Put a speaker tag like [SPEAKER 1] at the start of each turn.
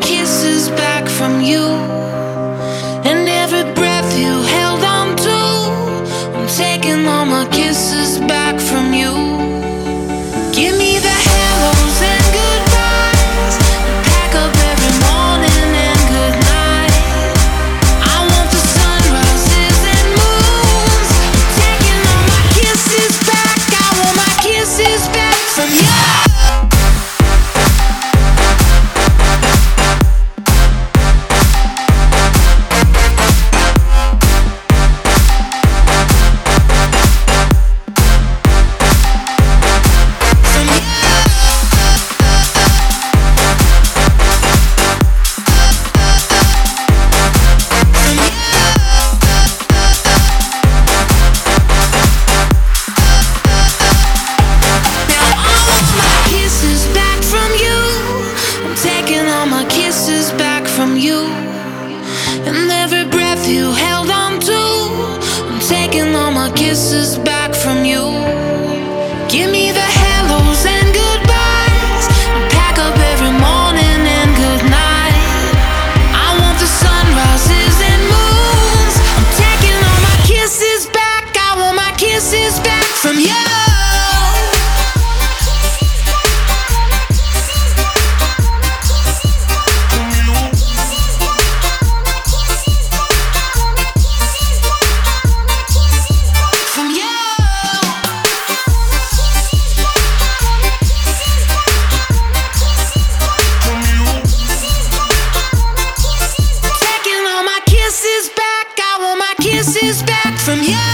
[SPEAKER 1] kisses back from you. taking all my kisses back from you. is back from you.